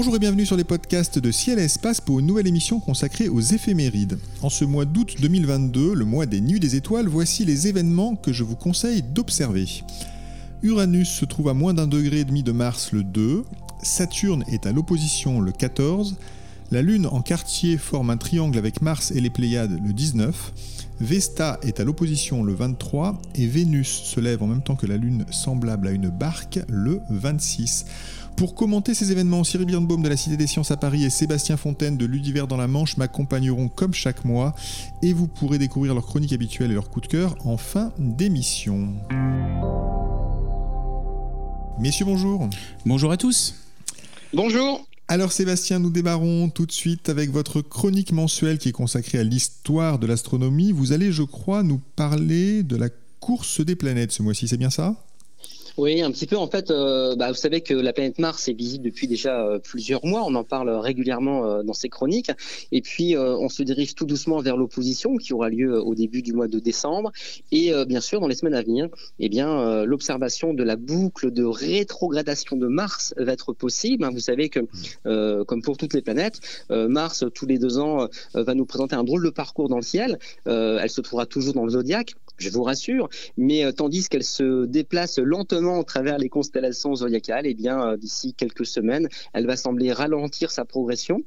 Bonjour et bienvenue sur les podcasts de Ciel et Espace pour une nouvelle émission consacrée aux éphémérides. En ce mois d'août 2022, le mois des Nuits des Étoiles, voici les événements que je vous conseille d'observer. Uranus se trouve à moins d'un degré et demi de Mars le 2, Saturne est à l'opposition le 14, la Lune en quartier forme un triangle avec Mars et les Pléiades le 19, Vesta est à l'opposition le 23 et Vénus se lève en même temps que la Lune semblable à une barque le 26. Pour commenter ces événements, Cyril Birnbaum de la Cité des Sciences à Paris et Sébastien Fontaine de l'Univers dans la Manche m'accompagneront comme chaque mois et vous pourrez découvrir leurs chroniques habituelles et leurs coups de cœur en fin d'émission. Messieurs, bonjour. Bonjour à tous. Bonjour. Alors Sébastien, nous démarrons tout de suite avec votre chronique mensuelle qui est consacrée à l'histoire de l'astronomie. Vous allez, je crois, nous parler de la course des planètes ce mois-ci, c'est bien ça? Oui, un petit peu. En fait, euh, bah, vous savez que la planète Mars est visible depuis déjà euh, plusieurs mois. On en parle régulièrement euh, dans ces chroniques. Et puis, on se dirige tout doucement vers l'opposition qui aura lieu au début du mois de décembre. Et bien sûr, dans les semaines à venir, eh bien, l'observation de la boucle de rétrogradation de Mars va être possible. Vous savez que, comme pour toutes les planètes, Mars, tous les deux ans, va nous présenter un drôle de parcours dans le ciel. elle se trouvera toujours dans le zodiaque je vous rassure, mais euh, tandis qu'elle se déplace lentement au travers les constellations zodiacales, eh bien euh, d'ici quelques semaines, elle va sembler ralentir sa progression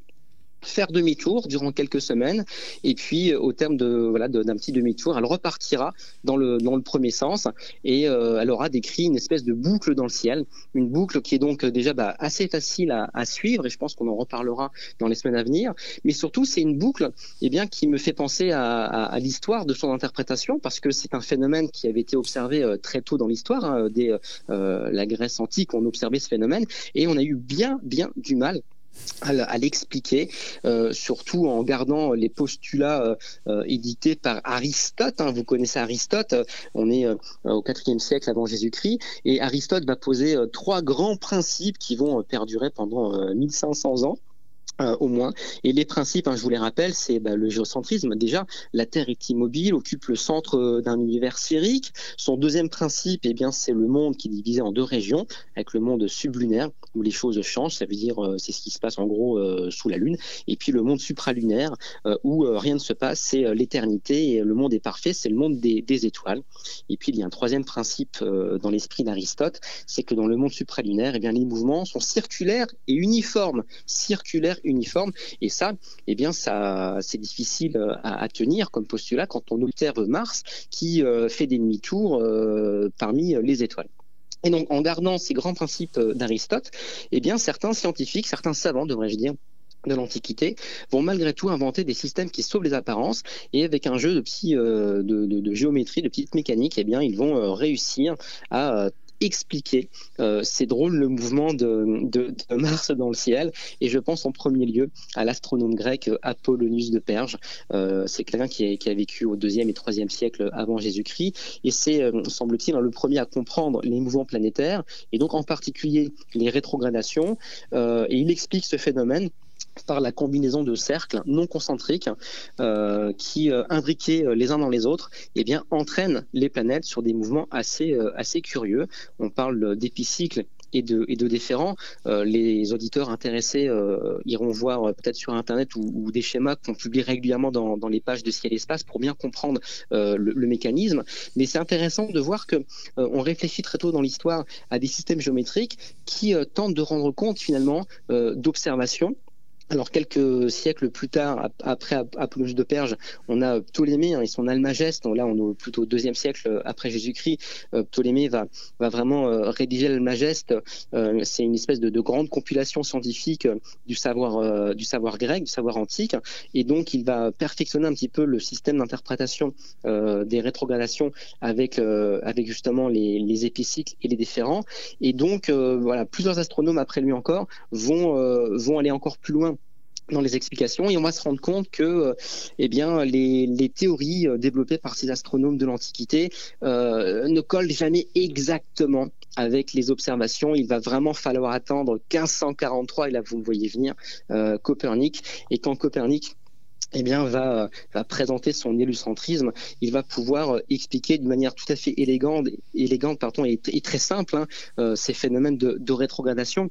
faire demi-tour durant quelques semaines. Et puis euh, au terme de voilà d'un petit demi-tour elle repartira dans le dans le premier sens. Et euh, elle aura décrit une espèce de boucle dans le ciel. Une boucle qui est donc euh, déjà bah, assez facile à, suivre. Et je pense qu'on en reparlera dans les semaines à venir. Mais surtout c'est une boucle eh bien qui me fait penser à l'histoire de son interprétation. Parce que c'est un phénomène qui avait été observé très tôt dans l'histoire hein, dès la Grèce antique on observait ce phénomène. Et on a eu bien bien du mal à l'expliquer, euh, surtout en gardant les postulats euh, euh, édités par Aristote. Hein. vous connaissez Aristote, on est au IVe siècle avant Jésus-Christ, et Aristote va poser trois grands principes qui vont perdurer pendant 1500 ans. Euh, au moins. Et les principes, hein, je vous les rappelle, c'est bah, le géocentrisme. Déjà, la Terre est immobile, occupe le centre euh, d'un univers sphérique. Son deuxième principe, eh bien, c'est le monde qui est divisé en deux régions, avec le monde sublunaire où les choses changent. Ça veut dire, euh, c'est ce qui se passe en gros sous la Lune. Et puis le monde supralunaire où rien ne se passe, c'est l'éternité et le monde est parfait, c'est le monde des, étoiles. Et puis il y a un troisième principe dans l'esprit d'Aristote, c'est que dans le monde supralunaire, eh bien, les mouvements sont circulaires et uniformes. Circulaires uniforme. Et ça, eh bien, ça, c'est difficile euh, à, tenir comme postulat quand on observe Mars qui euh, fait des demi-tours euh, parmi les étoiles. Et donc, en gardant ces grands principes d'Aristote, eh bien, certains scientifiques, certains savants, devrais-je dire, de l'Antiquité vont malgré tout inventer des systèmes qui sauvent les apparences et avec un jeu de, de, de, géométrie, de petites mécaniques, eh bien, ils vont réussir à expliquer euh, ces drôles le mouvement de, Mars dans le ciel. Et je pense en premier lieu à l'astronome grec Apollonius de Perge. Euh, c'est quelqu'un qui, a vécu au deuxième et troisième siècle avant Jésus-Christ. Et c'est, euh, semble-t-il, le premier à comprendre les mouvements planétaires et donc en particulier les rétrogradations. et il explique ce phénomène par la combinaison de cercles non concentriques euh, qui, euh, imbriqués euh, les uns dans les autres, eh bien, entraînent les planètes sur des mouvements assez, assez curieux. On parle d'épicycles et de, et de déférents. les auditeurs intéressés iront voir peut-être sur Internet ou, des schémas qu'on publie régulièrement dans, dans, les pages de Ciel et Espace pour bien comprendre le, mécanisme. Mais c'est intéressant de voir que on réfléchit très tôt dans l'histoire à des systèmes géométriques qui tentent de rendre compte finalement d'observations Alors quelques siècles plus tard, après Apollonius de Perge, on a Ptolémée hein, et son Almageste. Là, on est plutôt au deuxième siècle après Jésus-Christ. Euh, Ptolémée va, va vraiment euh, rédiger l'Almageste. Euh, c'est une espèce de, de, grande compilation scientifique du savoir, du savoir grec, du savoir antique. Et donc, il va perfectionner un petit peu le système d'interprétation des rétrogradations avec, avec justement les, les épicycles et les déférents. Et donc, voilà, plusieurs astronomes après lui encore vont, vont aller encore plus loin dans les explications et on va se rendre compte que euh, eh bien les, théories euh, développées par ces astronomes de l'Antiquité euh, ne collent jamais exactement avec les observations. Il va vraiment falloir attendre 1543 et là vous me voyez venir Copernic et quand Copernic eh bien, va, présenter son héliocentisme, il va pouvoir expliquer de manière tout à fait élégante, élégante pardon, et, très simple hein, ces phénomènes de rétrogradation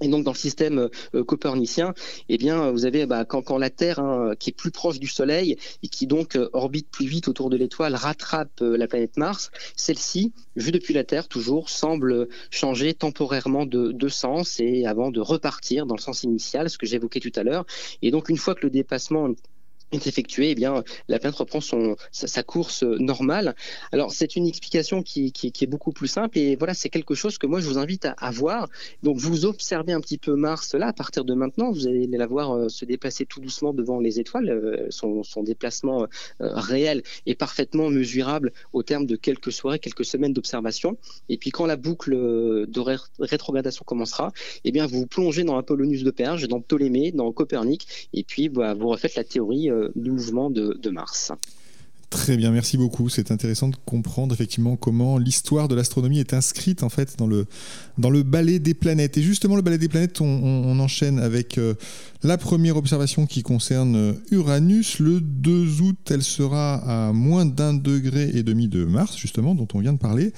et donc dans le système euh, copernicien, eh bien vous avez bah, quand, quand, la Terre, hein, qui est plus proche du Soleil et qui donc euh, orbite plus vite autour de l'étoile, rattrape euh, la planète Mars, celle-ci, vue depuis la Terre toujours, semble changer temporairement de, de, sens et avant de repartir dans le sens initial, ce que j'évoquais tout à l'heure. Et donc une fois que le dépassement est effectué, eh bien, la planète reprend son, sa, course normale. Alors, c'est une explication qui, qui, est beaucoup plus simple et voilà, c'est quelque chose que moi, je vous invite à, à, voir. Donc, vous observez un petit peu Mars là, à partir de maintenant, vous allez la voir euh, se déplacer tout doucement devant les étoiles. Euh, son, son, déplacement euh, réel est parfaitement mesurable au terme de quelques soirées, quelques semaines d'observation. Et puis, quand la boucle de rétrogradation commencera, eh bien, vous, vous plongez dans Apollonius de Perge, dans Ptolémée, dans Copernic, et puis bah, vous refaites la théorie du mouvement de, Mars. Très bien, merci beaucoup. C'est intéressant de comprendre effectivement comment l'histoire de l'astronomie est inscrite en fait dans le, dans le ballet des planètes. Et justement, le ballet des planètes, on, enchaîne avec euh, la première observation qui concerne euh, Uranus. Le 2 août, elle sera à moins d'un degré et demi de Mars, justement, dont on vient de parler.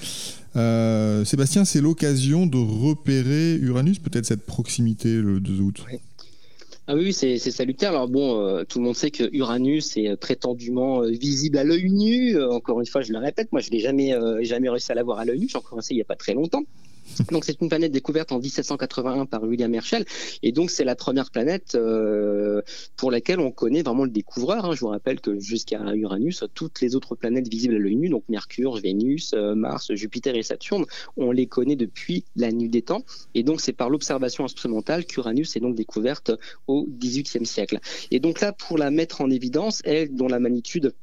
Euh, Sébastien, c'est l'occasion de repérer Uranus, peut-être cette proximité le 2 août. Ah oui, c'est salutaire. Alors bon, euh, tout le monde sait que Uranus est prétendument euh, visible à l'œil nu. Euh, encore une fois, je le répète, moi je l'ai jamais jamais réussi à l'avoir à l'œil nu. J'ai encore essayé il n'y a pas très longtemps. Donc c'est une planète découverte en 1781 par William Herschel et donc c'est la première planète euh, pour laquelle on connaît vraiment le découvreur. Hein. Je vous rappelle que jusqu'à Uranus, toutes les autres planètes visibles à l'œil nu, donc Mercure, Vénus, euh, Mars, Jupiter et Saturne, on les connaît depuis la nuit des temps et donc c'est par l'observation instrumentale qu'Uranus est donc découverte au XVIIIe siècle. Et donc là, pour la mettre en évidence, elle dont la magnitude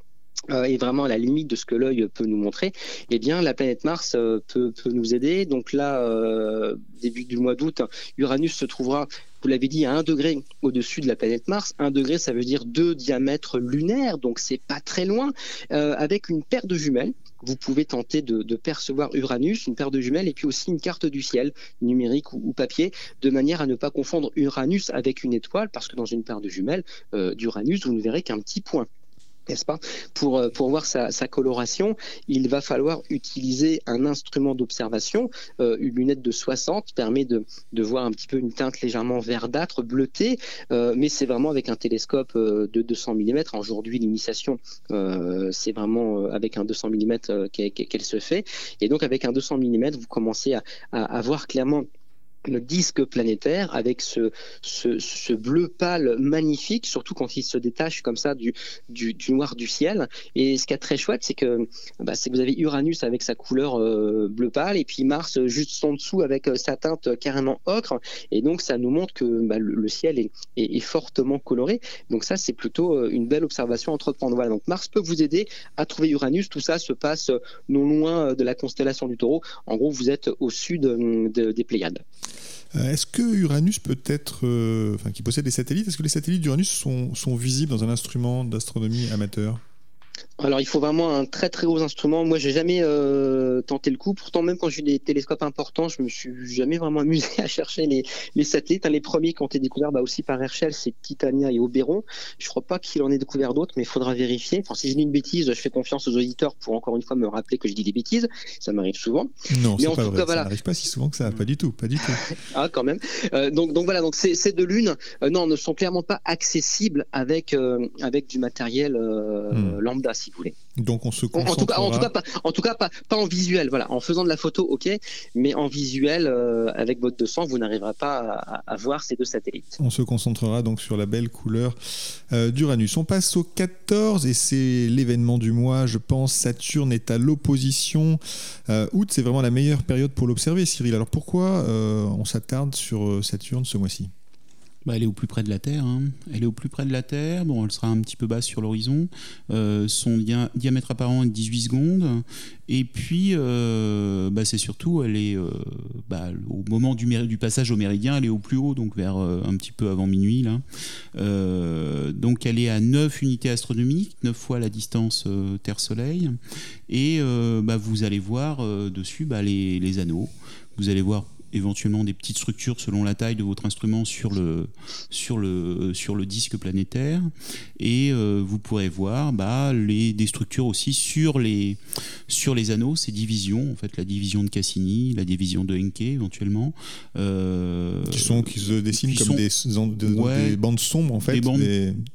euh, est vraiment à la limite de ce que l'œil peut nous montrer, eh bien la planète Mars euh, peut, nous aider. Donc là, euh, début du mois d'août, Uranus se trouvera, vous l'avez dit, à un degré au-dessus de la planète Mars. Un degré, ça veut dire deux diamètres lunaires, donc c'est pas très loin, euh, avec une paire de jumelles. Vous pouvez tenter de, percevoir Uranus, une paire de jumelles, et puis aussi une carte du ciel, numérique ou, ou papier, de manière à ne pas confondre Uranus avec une étoile, parce que dans une paire de jumelles euh, d'Uranus, vous ne verrez qu'un petit point n'est-ce pas? Pour, euh, pour voir sa, coloration, il va falloir utiliser un instrument d'observation. Euh, une lunette de 60 permet de, de, voir un petit peu une teinte légèrement verdâtre, bleutée, euh, mais c'est vraiment avec un télescope de 200 mm. Aujourd'hui, l'initiation, c'est vraiment avec un 200 mm qu'elle se fait. Et donc, avec un 200 mm, vous commencez à, à, voir clairement disque planétaire avec ce, bleu pâle magnifique, surtout quand il se détache comme ça du, noir du ciel. Et ce qui est très chouette, c'est que, bah, vous avez Uranus avec sa couleur euh, bleu pâle et puis Mars juste en dessous avec euh, sa teinte carrément ocre. Et donc ça nous montre que bah, le, ciel est, fortement coloré. Donc ça, c'est plutôt euh, une belle observation à entreprendre. Voilà, donc Mars peut vous aider à trouver Uranus. Tout ça se passe non loin de la constellation du taureau. En gros, vous êtes au sud de, des Pléiades. Euh, est-ce que Uranus peut être, euh, enfin, qui possède des satellites, est-ce que les satellites d'Uranus sont, sont visibles dans un instrument d'astronomie amateur? Alors il faut vraiment un très très gros instrument. Moi j'ai jamais euh, tenté le coup. Pourtant même quand j'ai eu des télescopes importants, je me suis jamais vraiment amusé à chercher les, les satellites. les premiers qui ont été découverts bah, aussi par Herschel, c'est Titania et Oberon. Je crois pas qu'il en ait découvert d'autres, mais il faudra vérifier. Enfin si je dis une bêtise, je fais confiance aux auditeurs pour encore une fois me rappeler que je dis des bêtises. Ça m'arrive souvent. Non, c'est pas vrai. ça n'arrive pas si souvent que ça. Pas du tout, pas du tout. ah quand même. Euh, donc donc voilà donc ces, ces deux lunes euh, non ne sont clairement pas accessibles avec euh, avec du matériel euh, hmm. lambda. Si si vous voulez. Donc on se en, tout cas, en tout cas, pas, en tout cas pas, pas, en visuel. Voilà, en faisant de la photo, ok, mais en visuel, euh, avec votre 200, vous n'arriverez pas à, voir ces deux satellites. On se concentrera donc sur la belle couleur euh, d'Uranus. On passe au 14 et c'est l'événement du mois, je pense. Saturne est à l'opposition. Euh, août, c'est vraiment la meilleure période pour l'observer, Cyril. Alors pourquoi on s'attarde sur Saturne ce mois-ci? Bah, elle est au plus près de la Terre. Hein. Elle est au plus près de la Terre. Bon, elle sera un petit peu basse sur l'horizon. Euh, son diamètre apparent est 18 secondes. Et puis, euh, bah, c'est surtout, elle est euh, bah, au moment du, passage au méridien, elle est au plus haut, donc vers un petit peu avant minuit. Donc, elle est à 9 unités astronomiques, 9 fois la distance Terre-Soleil. Et vous allez voir dessus les, les anneaux. Vous allez voir éventuellement des petites structures selon la taille de votre instrument sur le, sur le, sur le disque planétaire. Et euh, vous pourrez voir bah, les, des structures aussi sur les, sur les anneaux, ces divisions, en fait, la division de Cassini, la division de Encke éventuellement. Euh, qui, sont, qui se dessinent comme des, des, bandes sombres en fait. Des bandes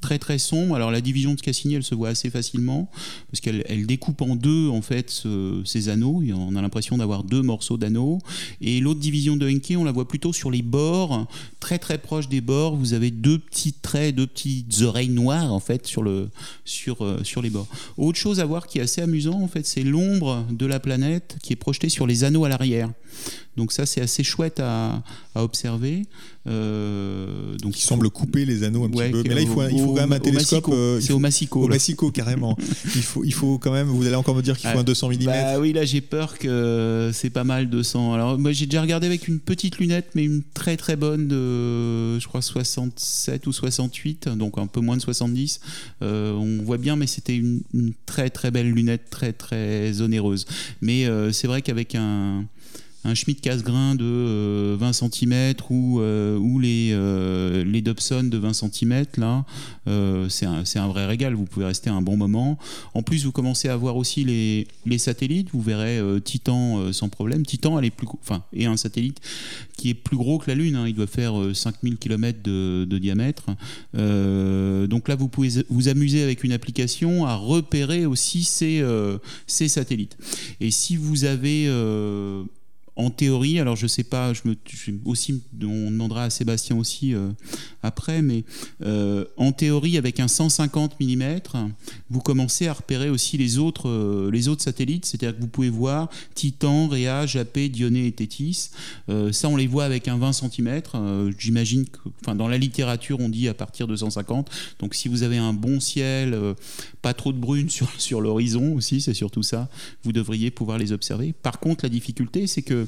très très sombres. Alors la division de Cassini, elle se voit assez facilement parce qu'elle elle découpe en deux en fait ces anneaux. On a l'impression d'avoir deux morceaux d'anneaux. Et l'autre division de Henke, on la voit plutôt sur les bords, très très proche des bords. Vous avez deux petits traits, deux petites oreilles noires en fait sur, le, sur, euh, sur les bords. Autre chose à voir qui est assez amusant en fait, c'est l'ombre de la planète qui est projetée sur les anneaux à l'arrière. Donc ça, c'est assez chouette à, observer. Euh, donc, qui semble couper les anneaux un petit peu. Mais là, il faut, il faut quand même un télescope. Euh, c'est au Massico. Au Massico, carrément. il, faut, il faut quand même. Vous allez encore me dire qu'il faut un 200 mm. Bah, oui, là, j'ai peur que c'est pas mal 200. Alors, moi, j'ai déjà regardé avec une petite lunette, mais une très très bonne de, je crois, 67 ou 68, donc un peu moins de 70. Euh, on voit bien, mais c'était une, une, très très belle lunette, très très onéreuse. Mais c'est vrai qu'avec un un Schmidt casse-grain de 20 euh, cm ou, euh, euh, les Dobson de 20 cm, là, c'est un, vrai régal. Vous pouvez rester un bon moment. En plus, vous commencez à voir aussi les, satellites. Vous verrez Titan sans problème. Titan, elle est plus, enfin, et un satellite qui est plus gros que la Lune. Hein. Il doit faire 5000 km de, diamètre. donc là, vous pouvez vous amuser avec une application à repérer aussi ces satellites. Et si vous avez en théorie, alors je sais pas, je me, aussi, on demandera à Sébastien aussi euh, après, mais euh, en théorie, avec un 150 mm, vous commencez à repérer aussi les autres, euh, les autres satellites, c'est-à-dire que vous pouvez voir Titan, Rhea, Japet, Dionée et Tétis. ça, on les voit avec un 20 cm. J'imagine que, enfin, dans la littérature, on dit à partir de 150. Donc, si vous avez un bon ciel, pas trop de brume sur, sur l'horizon aussi, c'est surtout ça, vous devriez pouvoir les observer. Par contre, la difficulté, c'est que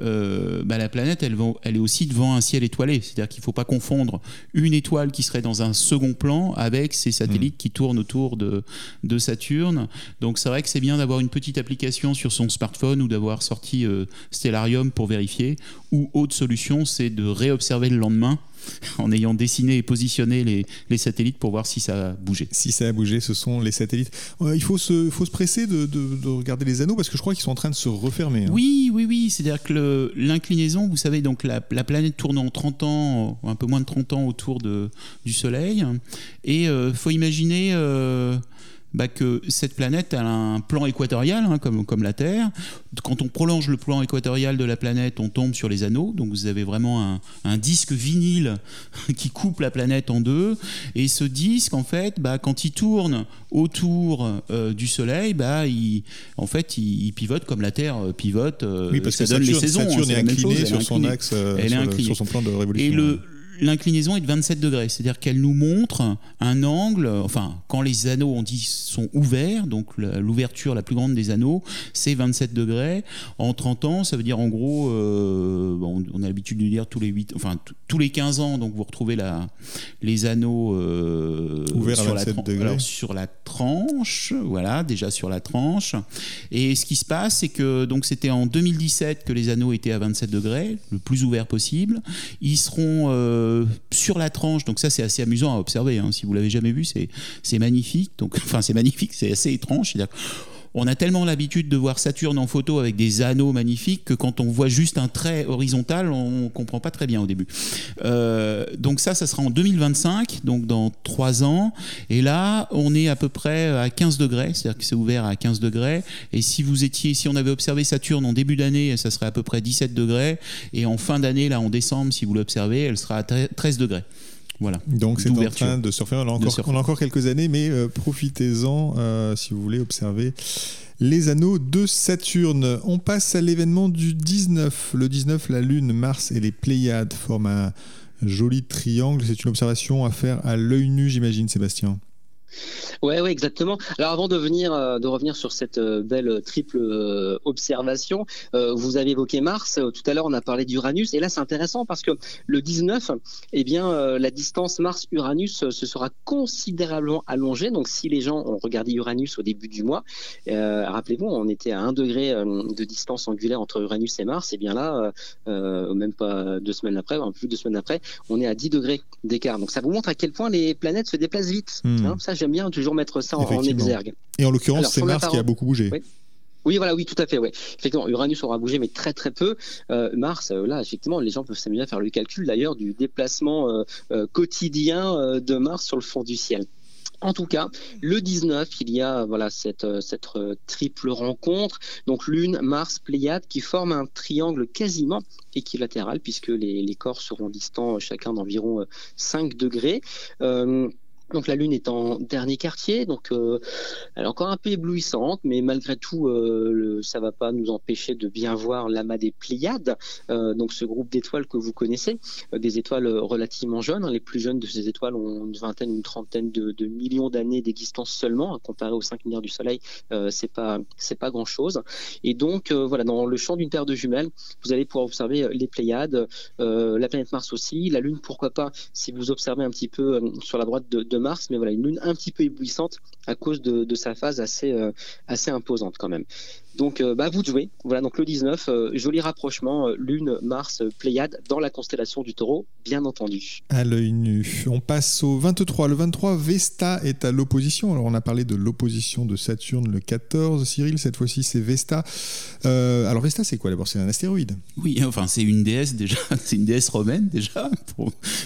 euh, bah, la planète, elle, elle, est aussi devant un ciel étoilé. C'est-à-dire qu'il ne faut pas confondre une étoile qui serait dans un second plan avec ces satellites mm. qui tournent autour de, de Saturne. Donc c'est vrai que c'est bien d'avoir une petite application sur son smartphone ou d'avoir sorti euh, Stellarium pour vérifier. Ou autre solution, c'est de réobserver le lendemain en ayant dessiné et positionné les, satellites pour voir si ça a bougé. Si ça a bougé, ce sont les satellites. Euh, il faut se, faut se presser de, regarder les anneaux parce que je crois qu'ils sont en train de se refermer. Hein. Oui, oui, oui. C'est-à-dire que l'inclinaison, vous savez, donc la, planète tourne en 30 ans, un peu moins de 30 ans autour de, du Soleil. Et il euh, faut imaginer. Euh, bah, que cette planète a un plan équatorial, hein, comme, comme la Terre. Quand on prolonge le plan équatorial de la planète, on tombe sur les anneaux. Donc vous avez vraiment un, un disque vinyle qui coupe la planète en deux. Et ce disque, en fait, bah, quand il tourne autour euh, du Soleil, bah, il, en fait, il, pivote comme la Terre pivote. Euh, oui, parce que Saturne, les saisons, Saturne hein, est, inclinée sur son axe, euh, elle est sur, sur, son plan de révolution. Et le, l'inclinaison est de 27 degrés, c'est-à-dire qu'elle nous montre un angle, enfin, quand les anneaux, on dit, sont ouverts, donc l'ouverture la plus grande des anneaux, c'est 27 degrés. En 30 ans, ça veut dire en gros, euh, on a l'habitude de dire tous les 8, enfin, tous les 15 ans, donc vous retrouvez la, les anneaux euh, ouverts sur, la sur la tranche, voilà, déjà sur la tranche. Et ce qui se passe, c'est que donc c'était en 2017 que les anneaux étaient à 27 degrés, le plus ouvert possible. Ils seront euh, euh, sur la tranche. Donc ça, c'est assez amusant à observer. Hein. Si vous l'avez jamais vu, c'est magnifique. Donc, enfin, c'est magnifique, c'est assez étrange. On a tellement l'habitude de voir Saturne en photo avec des anneaux magnifiques que quand on voit juste un trait horizontal, on comprend pas très bien au début. Euh, donc ça, ça sera en 2025, donc dans trois ans. Et là, on est à peu près à 15 degrés, c'est-à-dire que c'est ouvert à 15 degrés. Et si vous étiez, si on avait observé Saturne en début d'année, ça serait à peu près 17 degrés. Et en fin d'année, là en décembre, si vous l'observez, elle sera à 13 degrés. Voilà. Donc c'est en train de surfer. On a encore, on a encore quelques années, mais euh, profitez-en euh, si vous voulez observer les anneaux de Saturne. On passe à l'événement du 19. Le 19, la Lune, Mars et les Pléiades forment un joli triangle. C'est une observation à faire à l'œil nu, j'imagine, Sébastien. Ouais, ouais, exactement. Alors avant de venir, euh, de revenir sur cette euh, belle triple euh, observation, vous avez évoqué Mars. Tout à l'heure, on a parlé d'Uranus, et là, c'est intéressant parce que le 19, eh bien, la distance Mars-Uranus se sera considérablement allongée. Donc, si les gens ont regardé Uranus au début du mois, rappelez-vous, on était à 1 degré de distance angulaire entre Uranus et Mars. Et bien là, même pas deux semaines après, plus de deux semaines après, on est à 10 degrés d'écart. Donc, ça vous montre à quel point les planètes se déplacent vite. Hmm. Hein. ça, j'aime bien toujours mettre ça en, exergue. Et en l'occurrence, c'est Mars qui a beaucoup bougé. Oui. voilà, oui, tout à fait. Effectivement, Uranus aura bougé, mais très très peu. Euh, Mars, euh, là, effectivement, les gens peuvent s'amuser à faire le calcul d'ailleurs du déplacement euh, quotidien de Mars sur le fond du ciel. En tout cas, le 19, il y a voilà cette, cette triple rencontre, donc Lune, Mars, Pléiade, qui forment un triangle quasiment équilatéral puisque les, les corps seront distants chacun d'environ 5 degrés. Donc la Lune est en dernier quartier, donc euh, elle est encore un peu éblouissante, mais malgré tout, euh, le, ça va pas nous empêcher de bien voir l'amas des Pléiades, euh, donc ce groupe d'étoiles que vous connaissez, euh, des étoiles relativement jeunes. Hein. les plus jeunes de ces étoiles ont une vingtaine, une trentaine de, millions d'années d'existence seulement, hein, comparé aux 5 milliards du Soleil, c'est pas pas grand chose. Et donc voilà, dans le champ d'une paire de jumelles, vous allez pouvoir observer les Pléiades, la planète Mars aussi, la Lune, pourquoi pas, si vous observez un petit peu sur la droite de, de Mars, mais voilà, une lune un petit peu éblouissante à cause de, sa phase assez, euh, assez imposante quand même. Donc, euh, bah, vous jouez. Voilà, donc le 19, euh, joli rapprochement, euh, Lune, Mars, Pléiade, dans la constellation du taureau, bien entendu. À l'œil nu. On passe au 23. Le 23, Vesta est à l'opposition. Alors, on a parlé de l'opposition de Saturne le 14. Cyril, cette fois-ci, c'est Vesta. alors, Vesta, c'est quoi d'abord? C'est un astéroïde Oui, enfin, c'est une déesse déjà. C'est une déesse romaine déjà.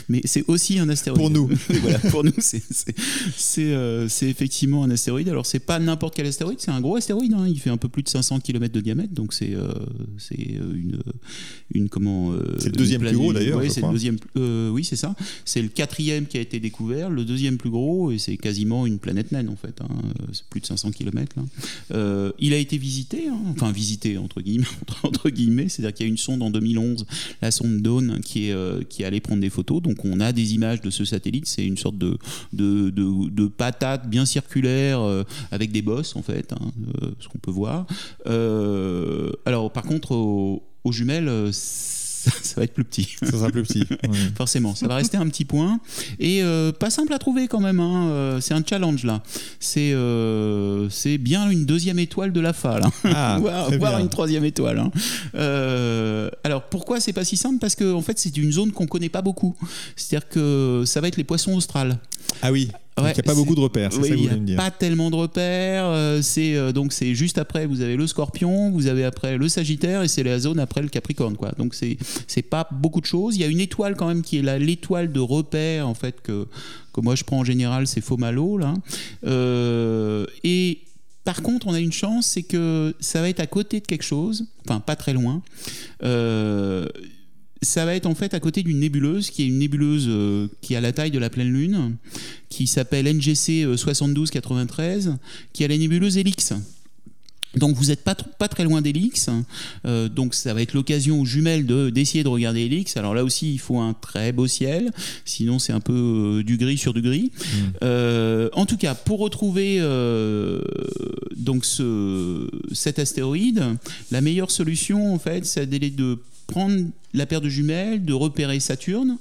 Mais c'est aussi un astéroïde. Pour nous. voilà, pour nous, c'est effectivement un astéroïde. Alors, c'est pas n'importe quel astéroïde, c'est un gros astéroïde. Hein. Il fait un peu plus de 500 km de diamètre, donc c'est euh, c'est euh, une une comment. Euh, c'est le deuxième plus gros d'ailleurs. Le deuxième. oui, c'est ça. C'est le quatrième qui a été découvert, le deuxième plus gros, et c'est quasiment une planète naine en fait. Hein. C'est plus de 500 km. Là. il a été visité, hein. enfin visité entre guillemets, entre, guillemets, c'est-à-dire qu'il y a une sonde en 2011, la sonde Dawn, qui est qui est allée prendre des photos. Donc on a des images de ce satellite. C'est une sorte de de, de, de patate bien circulaire avec des bosses en fait, hein, ce qu'on peut voir. Euh, alors, par contre, aux, jumelles, euh, ça, va être plus petit. Ça sera plus petit. Forcément, ça va rester un petit point. Et euh, pas simple à trouver quand même. Hein. C'est un challenge là. C'est c'est bien une deuxième étoile de la FA là. Ah, voire, une troisième étoile. Hein. alors pourquoi c'est pas si simple? Parce que en fait c'est une zone qu'on connaît pas beaucoup. C'est-à-dire que ça va être les poissons australes. Ah oui il n'y a pas beaucoup de repères, c'est ça que vous voulez me dire. Pas tellement de repères. Euh, c'est euh, donc c'est juste après vous avez le Scorpion, vous avez après le Sagittaire et c'est la zone après le Capricorne quoi. Donc c'est c'est pas beaucoup de choses. Il y a une étoile quand même qui est l'étoile de repère en fait que que moi je prends en général, c'est Fomalo là. Euh, et par contre, on a une chance, c'est que ça va être à côté de quelque chose, enfin pas très loin. Euh, ça va être en fait à côté d'une nébuleuse qui est une nébuleuse euh, qui a la taille de la pleine lune, qui s'appelle NGC 7293, euh, qui a la nébuleuse Helix. Donc vous n'êtes pas, pas très loin d'Helix, euh, donc ça va être l'occasion aux jumelles d'essayer de, regarder Helix. Alors là aussi il faut un très beau ciel, sinon c'est un peu du gris sur du gris. Mmh. en tout cas, pour retrouver donc ce, cet astéroïde, la meilleure solution en fait, c'est de prendre la paire de jumelles, de repérer Saturne.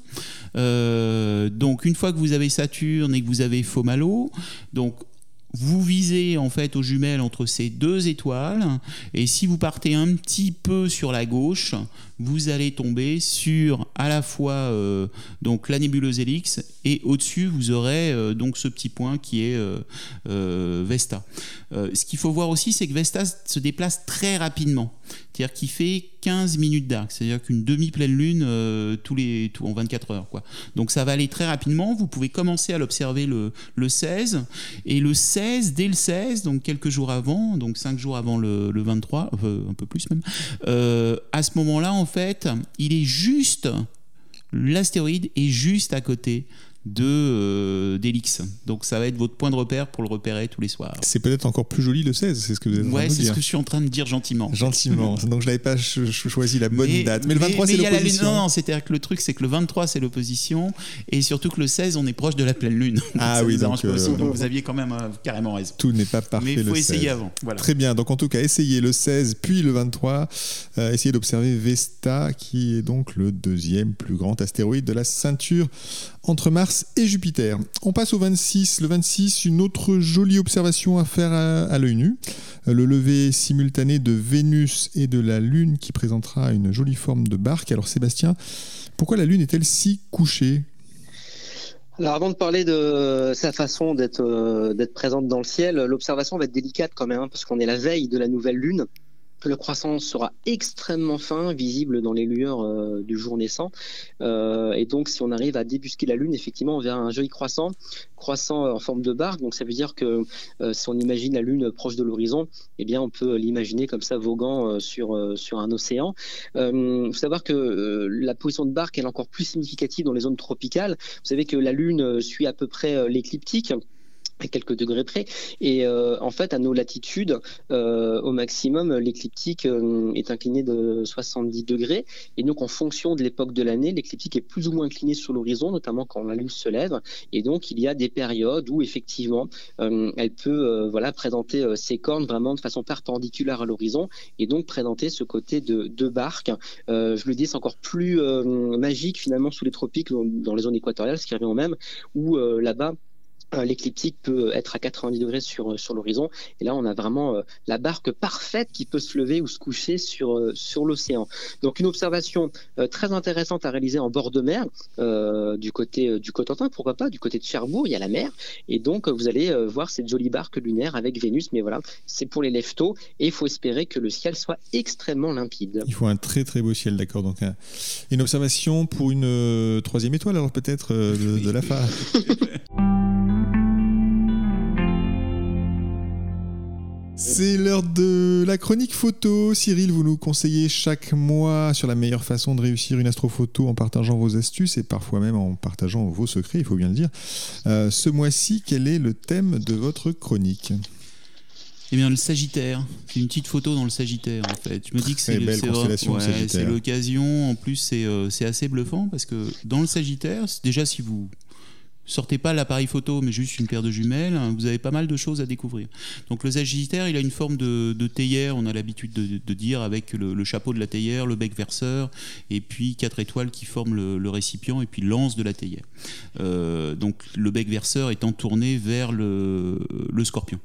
Euh, donc une fois que vous avez Saturne et que vous avez Fomalo, donc vous visez en fait aux jumelles entre ces deux étoiles. Et si vous partez un petit peu sur la gauche, vous allez tomber sur à la fois euh, donc la nébuleuse Helix et au-dessus vous aurez euh, donc ce petit point qui est euh, Vesta. ce qu'il faut voir aussi c'est que Vesta se déplace très rapidement. C'est-à-dire qu'il fait 15 minutes d'arc, c'est-à-dire qu'une demi-pleine lune tous les, en 24 heures. Quoi. Donc ça va aller très rapidement, vous pouvez commencer à l'observer le, le, 16, et le 16, dès le 16, donc quelques jours avant, donc 5 jours avant le, le 23, un peu plus même, à ce moment-là, en fait, il est juste, l'astéroïde est juste à côté de euh, d'Elix. Donc ça va être votre point de repère pour le repérer tous les soirs. C'est peut-être encore plus joli le 16, c'est ce que vous êtes Ouais, c'est ce que je suis en train de dire gentiment. Gentiment. Donc je n'avais pas choisi la bonne date. Mais le 23 c'est l'opposition. Non, non, c'est-à-dire que le truc c'est que le 23 c'est l'opposition et surtout que le 16 on est proche de la pleine lune. Ah oui, donc, euh, donc, vous aviez quand même euh, carrément raison. Tout n'est pas parfait. Mais il faut essayer avant. Très bien. Donc en tout cas, essayez le 16 puis le 23. essayez d'observer Vesta qui est donc le deuxième plus grand astéroïde de la ceinture entre Mars et Jupiter. On passe au 26. Le 26, une autre jolie observation à faire à, l'œil nu. Le lever simultané de Vénus et de la Lune qui présentera une jolie forme de barque. Alors Sébastien, pourquoi la Lune est-elle si couchée? Alors avant de parler de sa façon d'être euh, d'être présente dans le ciel, l'observation va être délicate quand même, hein, parce qu'on est la veille de la nouvelle lune le croissant sera extrêmement fin, visible dans les lueurs euh, du jour naissant. Euh, et donc, si on arrive à débusquer la Lune, effectivement, on verra un joli croissant, croissant en forme de barque. Donc, ça veut dire que euh, si on imagine la Lune proche de l'horizon, eh bien, on peut l'imaginer comme ça voguant sur, sur un océan. Il faut savoir que la position de barque est encore plus significative dans les zones tropicales. Vous savez que la Lune suit à peu près l'écliptique à quelques degrés près. Et euh, en fait, à nos latitudes, euh, au maximum, l'écliptique euh, est incliné de 70 degrés. Et donc, en fonction de l'époque de l'année, l'écliptique est plus ou moins incliné sur l'horizon, notamment quand la lune se lève. Et donc, il y a des périodes où, effectivement, elle peut voilà, présenter ses cornes vraiment de façon perpendiculaire à l'horizon et donc présenter ce côté de, de barque. je le dis, c'est encore plus magique finalement sous les tropiques, dans les zones équatoriales, ce qui revient au même, où là-bas, euh, l'écliptique peut être à 90 degrés sur, euh, sur l'horizon. Et là, on a vraiment euh, la barque parfaite qui peut se lever ou se coucher sur, sur l'océan. Donc, une observation très intéressante à réaliser en bord de mer, du côté du Cotentin, pourquoi pas, du côté de Cherbourg, il y a la mer. Et donc, vous allez voir cette jolie barque lunaire avec Vénus. Mais voilà, c'est pour les leftos. Et il faut espérer que le ciel soit extrêmement limpide. Il faut un très très beau ciel, d'accord. Donc, une observation pour une troisième étoile, alors peut-être, de, de la phare. C'est l'heure de la chronique photo. Cyril, vous nous conseillez chaque mois sur la meilleure façon de réussir une astrophoto en partageant vos astuces et parfois même en partageant vos secrets, il faut bien le dire. Euh, ce mois-ci, quel est le thème de votre chronique? Eh bien, le Sagittaire. C'est une petite photo dans le Sagittaire, en fait. Je me dis que c'est c'est l'occasion. En plus, euh, c'est assez bluffant parce que dans le Sagittaire, déjà, si vous sortez pas l'appareil photo, mais juste une paire de jumelles, hein, vous avez pas mal de choses à découvrir. Donc le Sagittaire, il a une forme de, théière, on a l'habitude de, dire, avec le, chapeau de la théière, le bec verseur, et puis quatre étoiles qui forment le, récipient, et puis l'anse de la théière. Euh, donc le bec verseur étant tourné vers le, scorpion.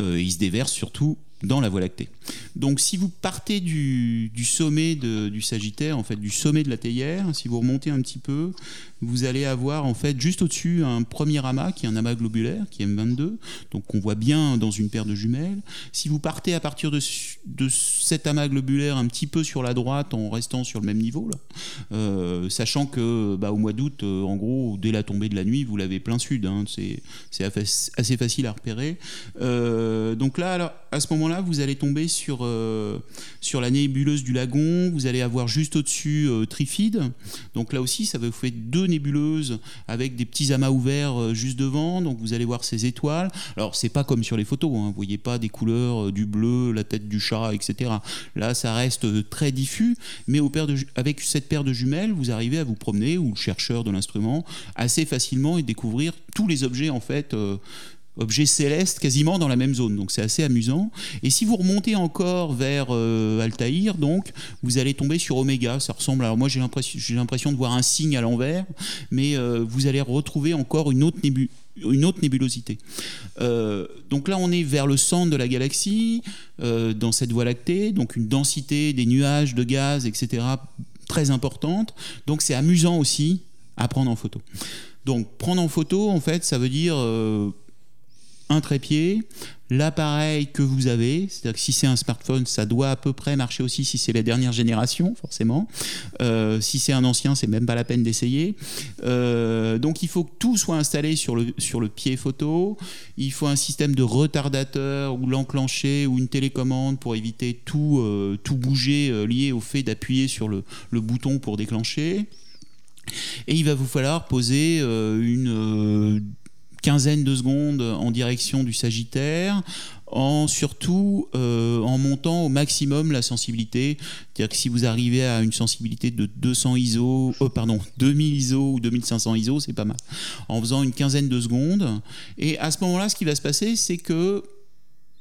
Euh, il se déverse surtout dans la Voie lactée. Donc si vous partez du, sommet du Sagittaire, en fait du sommet de la théière, si vous remontez un petit peu, vous allez avoir en fait juste au-dessus un premier amas qui est un amas globulaire qui est M22, donc qu'on voit bien dans une paire de jumelles. Si vous partez à partir de, de cet amas globulaire un petit peu sur la droite en restant sur le même niveau, euh, sachant que bah, au mois d'août, euh, en gros, dès la tombée de la nuit, vous l'avez plein sud, hein, c'est assez facile à repérer. Euh, donc là, à ce moment-là, vous allez tomber sur, sur la nébuleuse du lagon, vous allez avoir juste au-dessus Trifide, donc là aussi, ça va vous faire deux nébuleuse avec des petits amas ouverts euh, juste devant, donc vous allez voir ces étoiles. Alors c'est pas comme sur les photos, hein. vous voyez pas des couleurs, euh, du bleu, la tête du chat, etc. Là ça reste euh, très diffus, mais au de, avec cette paire de jumelles, vous arrivez à vous promener, ou le chercheur de l'instrument, assez facilement et découvrir tous les objets en fait objets célestes quasiment dans la même zone. Donc c'est assez amusant. Et si vous remontez encore vers Altaïr, donc vous allez tomber sur Oméga. Ça ressemble. Alors moi j'ai l'impression de voir un signe à l'envers, mais vous allez retrouver encore une autre nébule une autre nébulosité. Euh, donc là, on est vers le centre de la galaxie, euh, dans cette voie lactée, donc une densité des nuages, de gaz, etc., très importante. Donc c'est amusant aussi à prendre en photo. Donc prendre en photo, en fait, ça veut dire euh, un trépied, l'appareil que vous avez, c'est-à-dire que si c'est un smartphone, ça doit à peu près marcher aussi si c'est la dernière génération, forcément. Euh, si c'est un ancien, c'est même pas la peine d'essayer. Euh, donc il faut que tout soit installé sur le, pied photo. Il faut un système de retardateur ou l'enclencher ou une télécommande pour éviter tout, euh, bouger lié au fait d'appuyer sur le, le, bouton pour déclencher. Et il va vous falloir poser une quinzaine de secondes en direction du Sagittaire, en surtout euh, en montant au maximum la sensibilité. C'est-à-dire que si vous arrivez à une sensibilité de 200 ISO, euh, pardon, 2000 ISO ou 2500 ISO, c'est pas mal. En faisant une quinzaine de secondes. Et à ce moment-là, ce qui va se passer, c'est que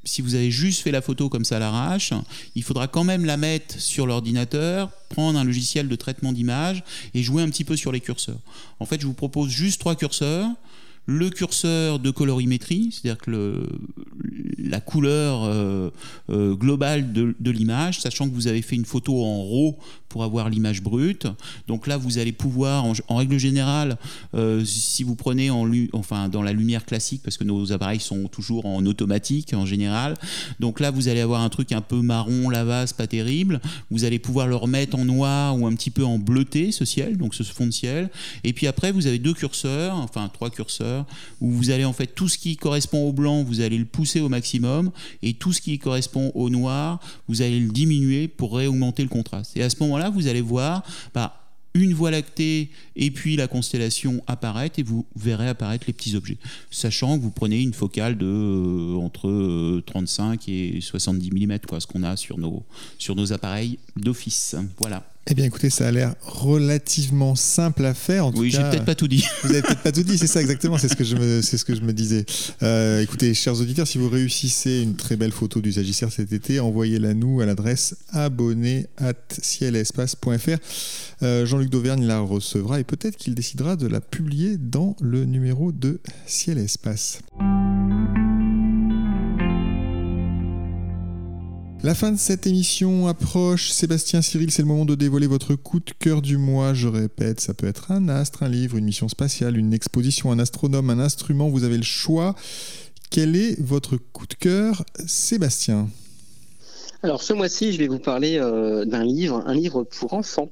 si vous avez juste fait la photo comme ça à l'arrache, il faudra quand même la mettre sur l'ordinateur, prendre un logiciel de traitement d'image et jouer un petit peu sur les curseurs. En fait, je vous propose juste trois curseurs le curseur de colorimétrie, c'est-à-dire que la couleur euh, euh, globale de, l'image, sachant que vous avez fait une photo en RAW pour avoir l'image brute. Donc là, vous allez pouvoir, en, règle générale, euh, si vous prenez en enfin, dans la lumière classique, parce que nos appareils sont toujours en automatique en général, donc là, vous allez avoir un truc un peu marron, lavasse, pas terrible. Vous allez pouvoir le remettre en noir ou un petit peu en bleuté, ce ciel, donc ce fond de ciel. Et puis après, vous avez deux curseurs, enfin trois curseurs où vous allez en fait tout ce qui correspond au blanc, vous allez le pousser au maximum, et tout ce qui correspond au noir, vous allez le diminuer pour réaugmenter le contraste. Et à ce moment-là, vous allez voir bah, une voie lactée et puis la constellation apparaître et vous verrez apparaître les petits objets. Sachant que vous prenez une focale de euh, entre 35 euh, et 70 mm, quoi, ce qu'on a sur nos, sur nos appareils d'office. Voilà. Eh bien, écoutez, ça a l'air relativement simple à faire. En oui, j'ai peut-être pas tout dit. Vous n'avez peut-être pas tout dit, c'est ça exactement, c'est ce que je me, c'est ce que je me disais. Euh, écoutez, chers auditeurs, si vous réussissez une très belle photo du Sagittaire cet été, envoyez-la nous à l'adresse abonné at euh, Jean-Luc Dauvergne la recevra et peut-être qu'il décidera de la publier dans le numéro de Ciel et Espace. La fin de cette émission approche. Sébastien Cyril, c'est le moment de dévoiler votre coup de cœur du mois. Je répète, ça peut être un astre, un livre, une mission spatiale, une exposition, un astronome, un instrument. Vous avez le choix. Quel est votre coup de cœur, Sébastien? Alors ce mois-ci, je vais vous parler euh, d'un livre, un livre pour enfants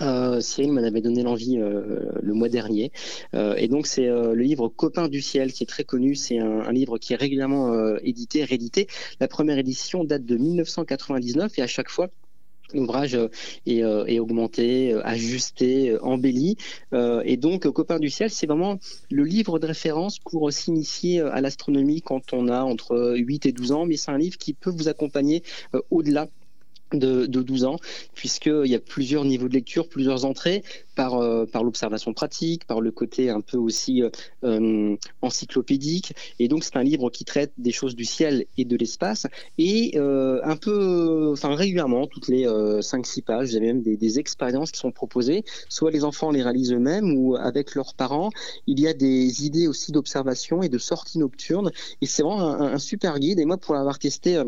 euh, Cyril m'en avait donné l'envie euh, le mois dernier. Euh, et donc, c'est le livre Copain du ciel qui est très connu. C'est un, livre qui est régulièrement édité, réédité. La première édition date de 1999 et à chaque fois, L'ouvrage est, est, augmenté, ajusté, embelli. et donc, Copain du ciel, c'est vraiment le livre de référence pour s'initier à l'astronomie quand on a entre 8 et 12 ans. Mais c'est un livre qui peut vous accompagner au-delà de, de 12 ans, puisqu'il y a plusieurs niveaux de lecture, plusieurs entrées, par, euh, par l'observation pratique, par le côté un peu aussi euh, euh, encyclopédique. Et donc, c'est un livre qui traite des choses du ciel et de l'espace. Et un peu, enfin, régulièrement, toutes les 5-6 pages, vous même des, des, expériences qui sont proposées. Soit les enfants les réalisent eux-mêmes ou avec leurs parents. Il y a des idées aussi d'observation et de sorties nocturnes. Et c'est vraiment un, un, super guide. Et moi, pour l'avoir testé,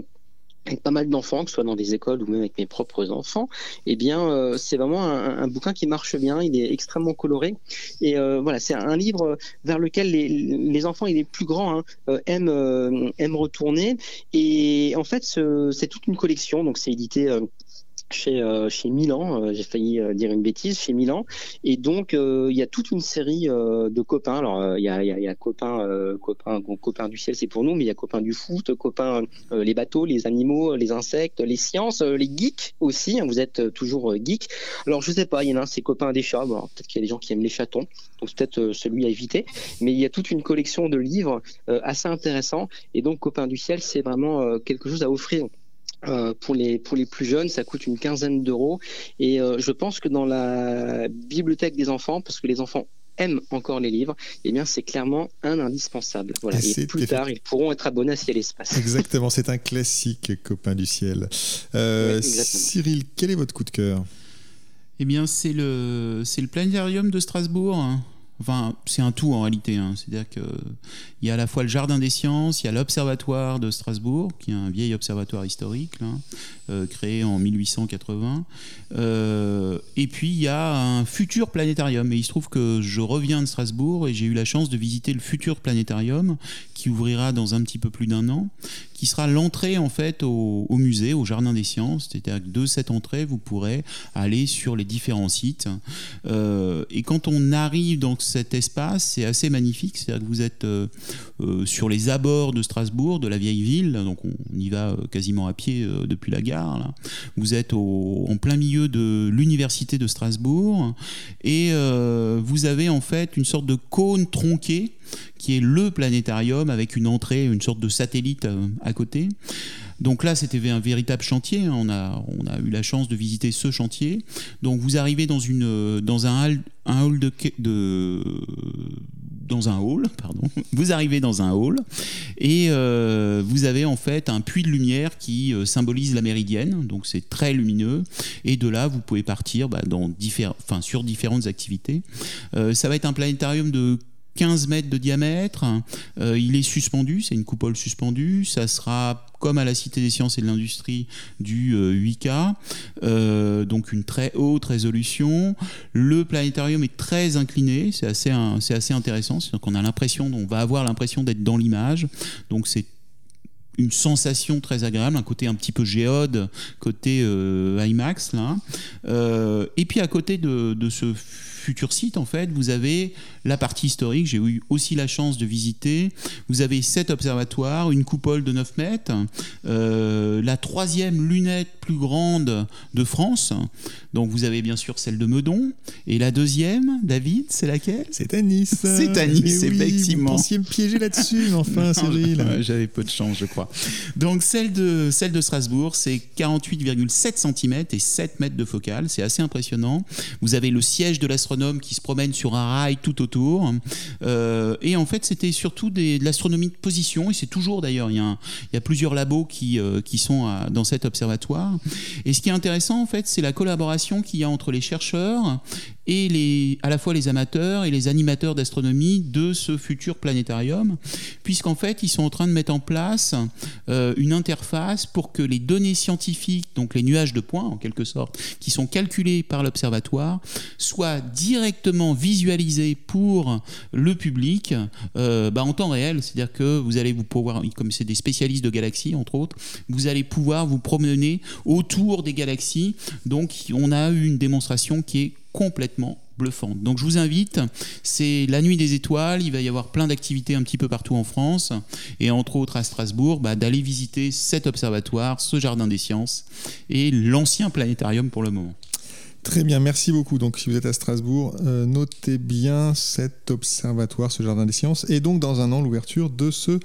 avec pas mal d'enfants, que ce soit dans des écoles ou même avec mes propres enfants, eh bien, euh, c'est vraiment un, bouquin qui marche bien. Il est extrêmement coloré et euh, voilà, c'est un livre vers lequel les, les enfants et les plus grands hein, euh, aiment aiment retourner. Et en fait, c'est toute une collection. Donc, c'est édité chez, euh, chez Milan, euh, j'ai failli euh, dire une bêtise, chez Milan. Et donc, il y a toute une série de copains. Alors, il y a, y, y, a, copains, copains, copains du ciel, c'est pour nous, mais il y a copains du foot, copains les bateaux, les animaux, les insectes, les sciences, les geeks aussi. Hein, vous êtes toujours geek. Alors, je sais pas, il y en a un, c'est copains des chats. Bon, peut-être qu'il y a des gens qui aiment les chatons, donc peut-être celui à éviter. Mais il y a toute une collection de livres assez intéressants. Et donc, copains du ciel, c'est vraiment quelque chose à offrir euh, pour les pour les plus jeunes, ça coûte une quinzaine d'euros et euh, je pense que dans la bibliothèque des enfants, parce que les enfants aiment encore les livres, eh bien c'est clairement un indispensable. Voilà. Et, plus tard, ils pourront être abonnés à Ciel Espace. Exactement, c'est un classique, copain du ciel. Euh, Cyril, quel est votre coup de cœur? Eh bien, c'est le, c'est le planétarium de Strasbourg. Hein. Enfin, c'est un tout en réalité. Hein. C'est-à-dire qu'il y a à la fois le Jardin des Sciences, il y a l'Observatoire de Strasbourg, qui est un vieil observatoire historique, euh, créé en 1880. Euh, et puis il y a un futur planétarium. Et il se trouve que je reviens de Strasbourg et j'ai eu la chance de visiter le futur planétarium, qui ouvrira dans un petit peu plus d'un an, qui sera l'entrée en fait au, musée, au Jardin des Sciences. C'est-à-dire que de cette entrée, vous pourrez aller sur les différents sites. Euh, et quand on arrive dans cet espace, c'est assez magnifique. C'est-à-dire que vous êtes euh, euh, sur les abords de Strasbourg, de la vieille ville. Donc on y va quasiment à pied depuis la gare. Vous êtes en plein milieu de l'université de Strasbourg et vous avez en fait une sorte de cône tronqué qui est le planétarium avec une entrée, une sorte de satellite euh, à côté. Donc là, c'était un véritable chantier. Hein. On a, on a eu la chance de visiter ce chantier. Donc vous arrivez dans, une, euh, dans un hall, un hall de, dans un hall, pardon. Vous arrivez dans un hall et euh, vous avez en fait un puits de lumière qui symbolise la méridienne, donc c'est très lumineux. Et de là, vous pouvez partir bah, dans enfin, sur différentes activités. ça va être un planétarium de 15 mètres de diamètre. Euh, il est suspendu, c'est une coupole suspendue. Ça sera comme à la Cité des sciences et de l'industrie du 8K, euh, euh, donc une très haute résolution. Le planétarium est très incliné, c'est assez, intéressant. Qu'on a l'impression, on va avoir l'impression d'être dans l'image. Donc c'est une sensation très agréable, un côté un petit peu géode, côté IMAX et puis à côté de, de ce futur site, en fait, vous avez la partie historique. J'ai eu aussi la chance de visiter. Vous avez sept observatoires, une coupole de 9 mètres, euh, la troisième lunette plus grande de France. Donc vous avez bien sûr celle de Meudon. Et la deuxième, David, c'est laquelle? C'est à Nice. C'est à Nice, effectivement. Vous pensiez me piéger là-dessus, enfin, Cyril. J'avais peu de chance, je crois. Donc celle de, celle de Strasbourg, c'est 48,7 cm et 7 mètres de focale. C'est assez impressionnant. Vous avez le siège de l'astronome qui se promène sur un rail tout autour. Euh, et en fait, c'était surtout de l'astronomie de position, et c'est toujours d'ailleurs, il, y a plusieurs labos qui, euh, qui sont dans cet observatoire. Et ce qui est intéressant, en fait, c'est la collaboration qu'il y a entre les chercheurs et à la fois les amateurs et les animateurs d'astronomie de ce futur planétarium, puisqu'en fait, ils sont en train de mettre en place euh, une interface pour que les données scientifiques, donc les nuages de points en quelque sorte, qui sont calculés par l'observatoire, soient directement visualisés pour le public euh, bah, en temps réel. C'est-à-dire que vous allez vous pouvoir, comme c'est des spécialistes de galaxies entre autres, vous allez pouvoir vous promener autour des galaxies. Donc on a eu une démonstration qui est complètement bluffante. Donc je vous invite, c'est la nuit des étoiles, il va y avoir plein d'activités un petit peu partout en France, et entre autres à Strasbourg, bah, d'aller visiter cet observatoire, ce jardin des sciences, et l'ancien planétarium pour le moment. Très bien, merci beaucoup. Donc, si vous êtes à Strasbourg, euh, notez bien cet observatoire, ce jardin des sciences, et donc dans un an l'ouverture de ce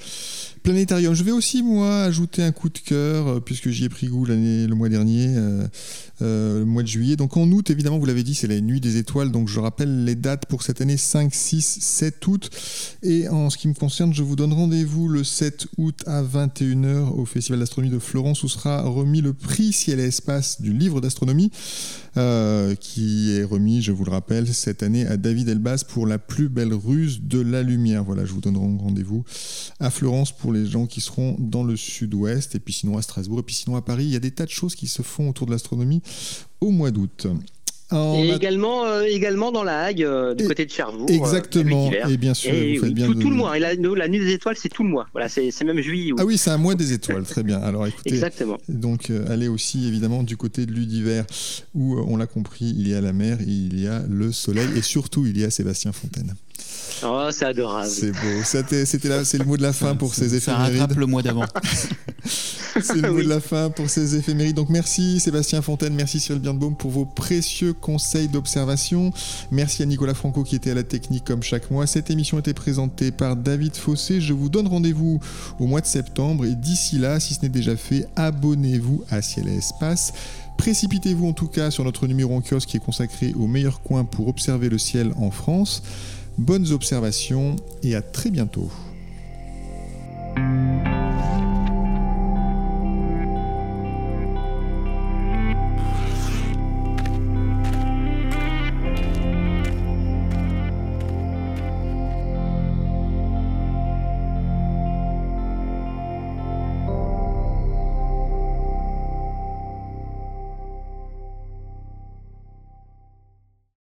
planétarium. Je vais aussi moi ajouter un coup de cœur euh, puisque j'y ai pris goût l'année, le mois dernier, euh, le mois de juillet. Donc en août, évidemment, vous l'avez dit, c'est la nuit des étoiles. Donc je rappelle les dates pour cette année 5, 6, 7 août. Et en ce qui me concerne, je vous donne rendez-vous le 7 août à 21h au Festival d'astronomie de Florence où sera remis le prix Ciel et Espace du livre d'astronomie. Euh, qui est remis, je vous le rappelle, cette année à David Elbaz pour la plus belle ruse de la lumière. Voilà, je vous donnerai rendez-vous à Florence pour les gens qui seront dans le sud-ouest, et puis sinon à Strasbourg, et puis sinon à Paris. Il y a des tas de choses qui se font autour de l'astronomie au mois d'août et également, euh, également dans la Hague, euh, du côté de Cherbourg. Euh, Exactement, et bien sûr, vous faites bien tout, le mois. Et la, la, nuit des étoiles, c'est tout le mois. Voilà, c'est même juillet. Ah oui, c'est un mois des étoiles, très bien. Alors écoutez, Exactement. donc allez aussi évidemment du côté de l'Udiver, où on l'a compris, il y a la mer, il y a le soleil, et surtout il y a Sébastien Fontaine. Oh, c'est adorable. C'est beau. C'était, c'est le mot de la fin pour ces éphémérides. Ça rattrape le mois d'avant. c'est le mot de la fin pour ces éphémérides. Donc merci Sébastien Fontaine, merci Cyril Birnbaum pour vos précieux conseils d'observation. Merci à Nicolas Franco qui était à la technique comme chaque mois. Cette émission était présentée par David Fossé. Je vous donne rendez-vous au mois de septembre et d'ici là, si ce n'est déjà fait, abonnez-vous à Ciel et Espace. Précipitez-vous en tout cas sur notre numéro en kiosque qui est consacré au meilleur coin pour observer le ciel en France. Bonnes observations et à très bientôt.